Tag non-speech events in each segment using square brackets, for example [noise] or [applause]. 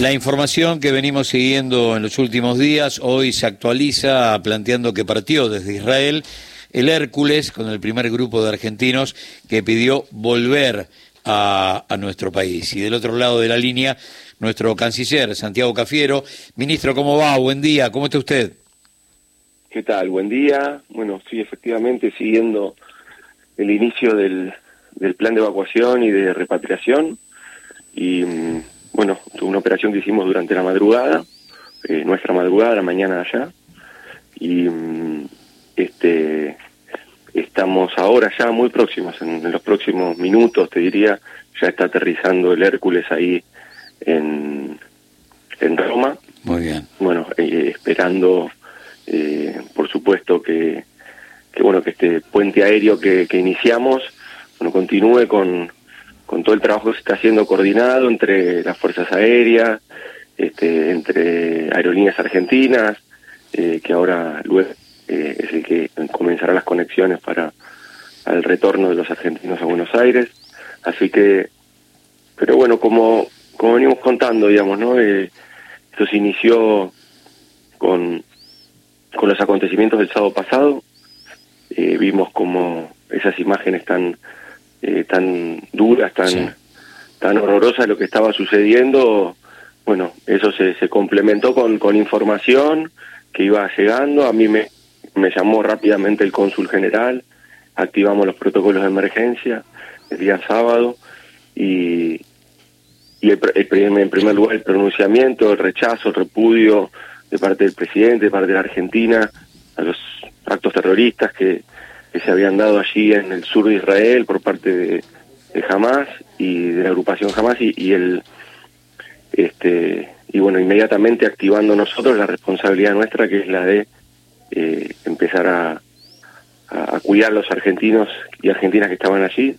La información que venimos siguiendo en los últimos días hoy se actualiza planteando que partió desde Israel el Hércules con el primer grupo de argentinos que pidió volver a, nuestro país. Y del otro lado de la línea, nuestro canciller, Santiago Cafiero. Ministro, ¿cómo va? Buen día, ¿cómo está usted? ¿Qué tal? Buen día. Bueno, sí, efectivamente, siguiendo el inicio del, del plan de evacuación y de repatriación. Y mm, bueno, una operación que hicimos durante la madrugada, eh, nuestra madrugada, la mañana allá. Y mm, este estamos ahora ya muy próximos, en, los próximos minutos, te diría, ya está aterrizando el Hércules ahí en, en Roma. Muy bien. Bueno, eh, esperando, eh, por supuesto, que, que, bueno que este puente aéreo que, que iniciamos bueno, continúe con, con todo el trabajo que se está haciendo coordinado entre las fuerzas aéreas, este, entre aerolíneas argentinas, eh, que ahora luego eh, es el que comenzará las conexiones para el retorno de los argentinos a Buenos Aires. Así que, pero bueno, como, como venimos contando, digamos, ¿no? Eh, esto se inició con, con los acontecimientos del sábado pasado. Eh, vimos como esas imágenes tan, eh, tan duras, tan, tan horrorosas lo que estaba sucediendo. Bueno, eso se, se complementó con, con información que iba llegando. A mí me, me llamó rápidamente el cónsul general, activamos los protocolos de emergencia el día sábado y, y el, en primer lugar el pronunciamiento, el rechazo, el repudio de parte del presidente, de parte de la Argentina a los actos terroristas que, que se habían dado allí en el sur de Israel por parte de, de Hamas y de la agrupación Hamas y, y el este y bueno inmediatamente activando nosotros la responsabilidad nuestra que es la de eh, empezar a, a, cuidar a los argentinos y argentinas que estaban allí.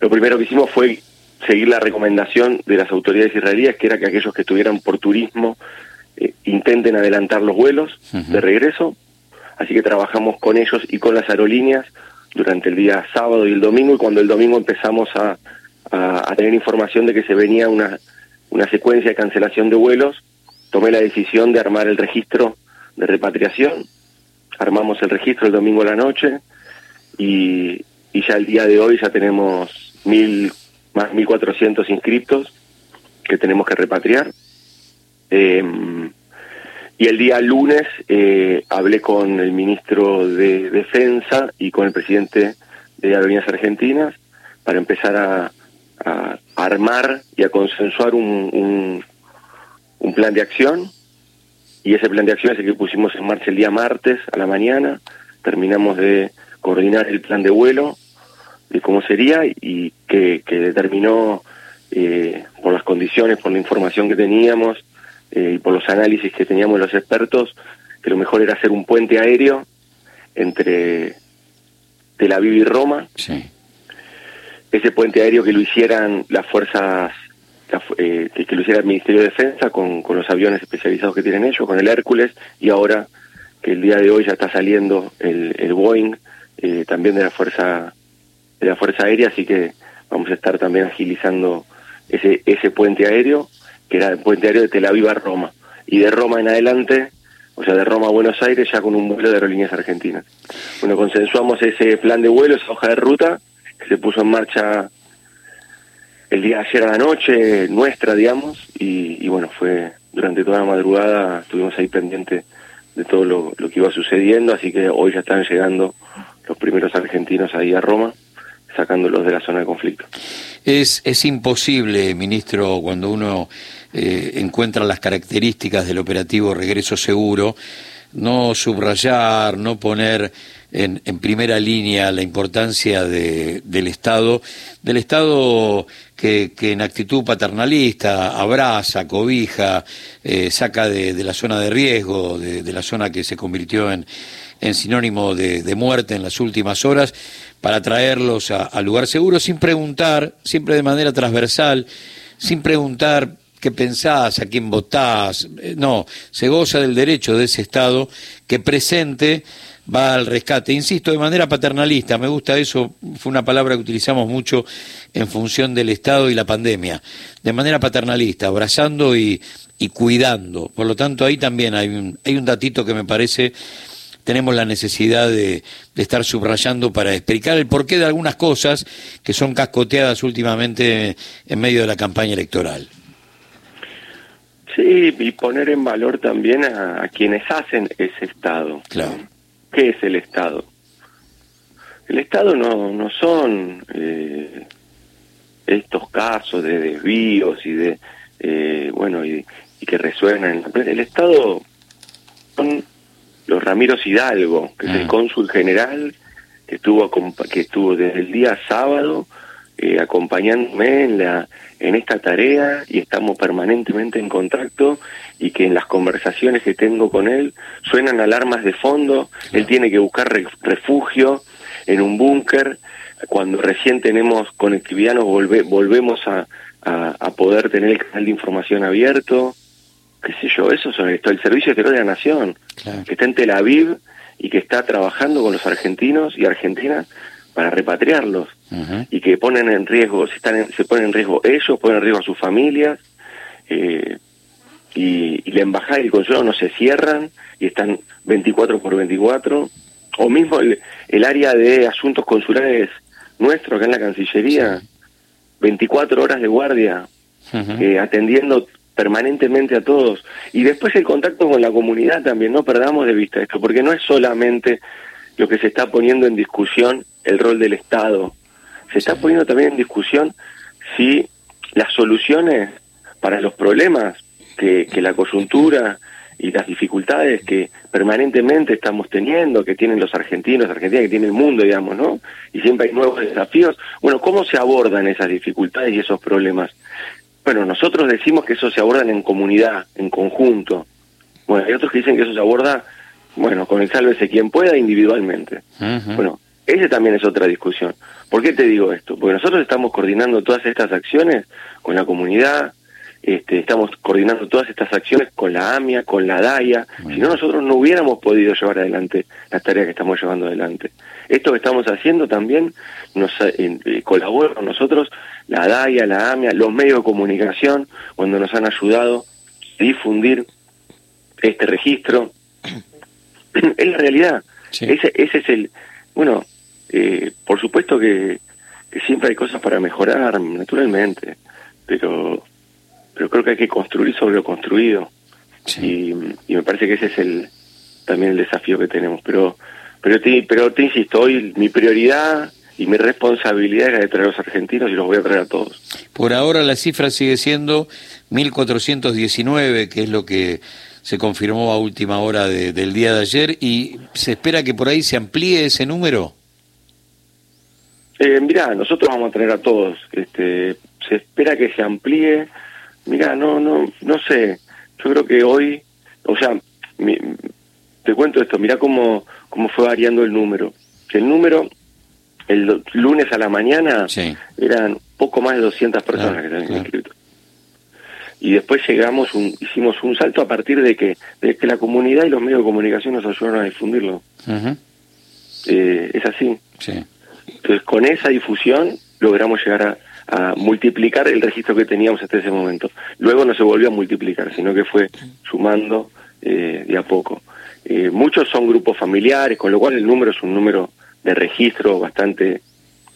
Lo primero que hicimos fue seguir la recomendación de las autoridades israelíes, que era que aquellos que estuvieran por turismo eh, intenten adelantar los vuelos de regreso. Así que trabajamos con ellos y con las aerolíneas durante el día sábado y el domingo, y cuando el domingo empezamos a, tener información de que se venía una, una secuencia de cancelación de vuelos, tomé la decisión de armar el registro de repatriación armamos el registro el domingo a la noche y, y ya el día de hoy ya tenemos mil más 1.400 inscriptos que tenemos que repatriar. Eh, y el día lunes eh, hablé con el ministro de Defensa y con el presidente de Aerolíneas Argentinas para empezar a, armar y a consensuar un, un, un plan de acción. Y ese plan de acción es el que pusimos en marcha el día martes a la mañana, terminamos de coordinar el plan de vuelo, de cómo sería y que, que determinó eh, por las condiciones, por la información que teníamos eh, y por los análisis que teníamos los expertos, que lo mejor era hacer un puente aéreo entre Tel Aviv y Roma. Ese puente aéreo que lo hicieran las fuerzas eh, que, lo hiciera el Ministerio de Defensa con, con los aviones especializados que tienen ellos, con el Hércules, y ahora que el día de hoy ya está saliendo el, el Boeing eh, también de la Fuerza de la Fuerza Aérea, así que vamos a estar también agilizando ese, ese puente aéreo, que era el puente aéreo de Tel Aviv a Roma, y de Roma en adelante, o sea, de Roma a Buenos Aires ya con un vuelo de aerolíneas argentinas. Bueno, consensuamos ese plan de vuelo, esa hoja de ruta, que se puso en marcha el día ayer a la noche, nuestra, digamos, y, bueno, fue durante toda la madrugada, estuvimos ahí pendientes de todo lo, que iba sucediendo, así que hoy ya están llegando los primeros argentinos ahí a Roma, sacándolos de la zona de conflicto. Es, es imposible, ministro, cuando uno eh, encuentra las características del operativo Regreso Seguro, no subrayar, no poner en, primera línea la importancia de, del Estado, del Estado que, en actitud paternalista abraza, cobija, eh, saca de, la zona de riesgo, de, la zona que se convirtió en, en sinónimo de, de, muerte en las últimas horas, para traerlos al lugar seguro sin preguntar, siempre de manera transversal, sin preguntar qué pensás, a quién votás. Eh, no, se goza del derecho de ese Estado que presente va al rescate. Insisto, de manera paternalista, me gusta eso, fue una palabra que utilizamos mucho en función del Estado y la pandemia. De manera paternalista, abrazando y, y cuidando. Por lo tanto, ahí también hay un, hay un datito que me parece tenemos la necesidad de, estar subrayando para explicar el porqué de algunas cosas que son cascoteadas últimamente en medio de la campaña electoral. Sí, y poner en valor también a, quienes hacen ese Estado. Claro. ¿Qué es el Estado? El Estado no, no son eh, estos casos de desvíos y de, eh, bueno, y, y que resuenan. El Estado son los Ramiro Hidalgo, que es el mm. cónsul general, que estuvo, que estuvo desde el día sábado eh, acompañándome en, la, en esta tarea y estamos permanentemente en contacto y que en las conversaciones que tengo con él suenan alarmas de fondo, él tiene que buscar refugio en un búnker, cuando recién tenemos conectividad nos volvemos a, a, poder tener el canal de información abierto, qué sé yo, eso sobre esto, el Servicio Exterior de la Nación, que está en Tel Aviv y que está trabajando con los argentinos y argentinas para repatriarlos y que ponen en riesgo, se, están se ponen en riesgo ellos, ponen en riesgo a sus familias eh, y, la embajada y el consulado no se cierran y están 24 por 24 o mismo el, área de asuntos consulares nuestro acá en la Cancillería, 24 horas de guardia eh, atendiendo permanentemente a todos. Y después el contacto con la comunidad también, no perdamos de vista esto, porque no es solamente lo que se está poniendo en discusión el rol del Estado, se está poniendo también en discusión si las soluciones para los problemas que, que la coyuntura y las dificultades que permanentemente estamos teniendo, que tienen los argentinos, Argentina, que tiene el mundo, digamos, ¿no? Y siempre hay nuevos desafíos. Bueno, ¿cómo se abordan esas dificultades y esos problemas? Bueno, nosotros decimos que eso se abordan en comunidad, en conjunto. Bueno, hay otros que dicen que eso se aborda, bueno, con el sálvese quien pueda individualmente. Bueno, esa también es otra discusión. ¿Por qué te digo esto? Porque nosotros estamos coordinando todas estas acciones con la comunidad, este, estamos coordinando todas estas acciones con la AMIA, con la DAIA, si no nosotros no hubiéramos podido llevar adelante las tareas que estamos llevando adelante. Esto que estamos haciendo también nos eh, colabora con nosotros la DAIA, la AMIA, los medios de comunicación, cuando nos han ayudado a difundir este registro. [clears throat] es la realidad. Ese, ese es el... Bueno, eh, por supuesto que, que siempre hay cosas para mejorar, naturalmente, pero pero creo que hay que construir sobre lo construido. Y, me parece que ese es el también el desafío que tenemos. Pero pero te, pero te insisto, hoy mi prioridad y mi responsabilidad es de traer a los argentinos y los voy a traer a todos. Por ahora la cifra sigue siendo 1.419, que es lo que se confirmó a última hora del día de ayer, y se espera que por ahí se amplíe ese número. Eh, mirá, nosotros vamos a tener a todos. Este, se espera que se amplíe Mira, no, no, no sé. Yo creo que hoy, o sea, te cuento esto, mira cómo, cómo fue variando el número. El número, el lunes a la mañana, eran poco más de 200 personas que se habían inscrito. Y después llegamos, un, hicimos un salto a partir de que, de que la comunidad y los medios de comunicación nos ayudaron a difundirlo. eh, es así. Entonces, con esa difusión logramos llegar a, a multiplicar el registro que teníamos hasta ese momento. Luego no se volvió a multiplicar, sino que fue sumando eh, de a poco. Eh, muchos son grupos familiares, con lo cual el número es un número de registro bastante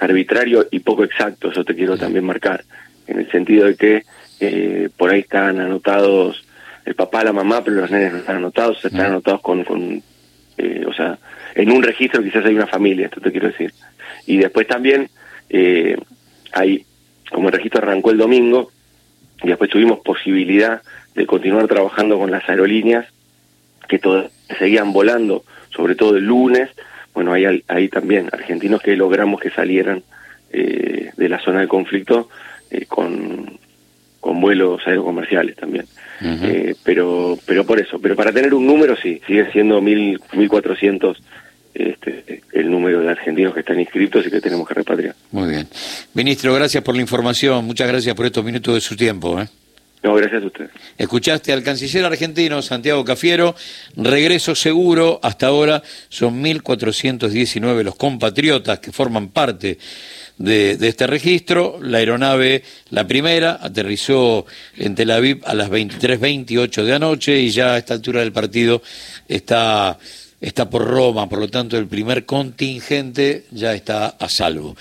arbitrario y poco exacto, eso te quiero también marcar, en el sentido de que eh, por ahí están anotados el papá, la mamá, pero los nenes no están anotados, están anotados con, con o sea, en un registro quizás hay una familia, esto te quiero decir. Y después también hay como el registro arrancó el domingo y después tuvimos posibilidad de continuar trabajando con las aerolíneas que todas seguían volando, sobre todo el lunes, bueno, hay ahí también argentinos que logramos que salieran eh, de la zona de conflicto eh, con, con vuelos aerocomerciales también. eh, pero pero por eso, pero para tener un número sí, sigue siendo mil, 1400 este, el número de argentinos que están inscritos y que tenemos que repatriar. Muy bien. Ministro, gracias por la información. Muchas gracias por estos minutos de su tiempo. ¿eh? Gracias a usted. Escuchaste al canciller argentino Santiago Cafiero, regreso seguro, hasta ahora son 1.419 los compatriotas que forman parte de, de, este registro. La aeronave, la primera, aterrizó en Tel Aviv a las 23.28 de anoche y ya a esta altura del partido está, está por Roma, por lo tanto el primer contingente ya está a salvo.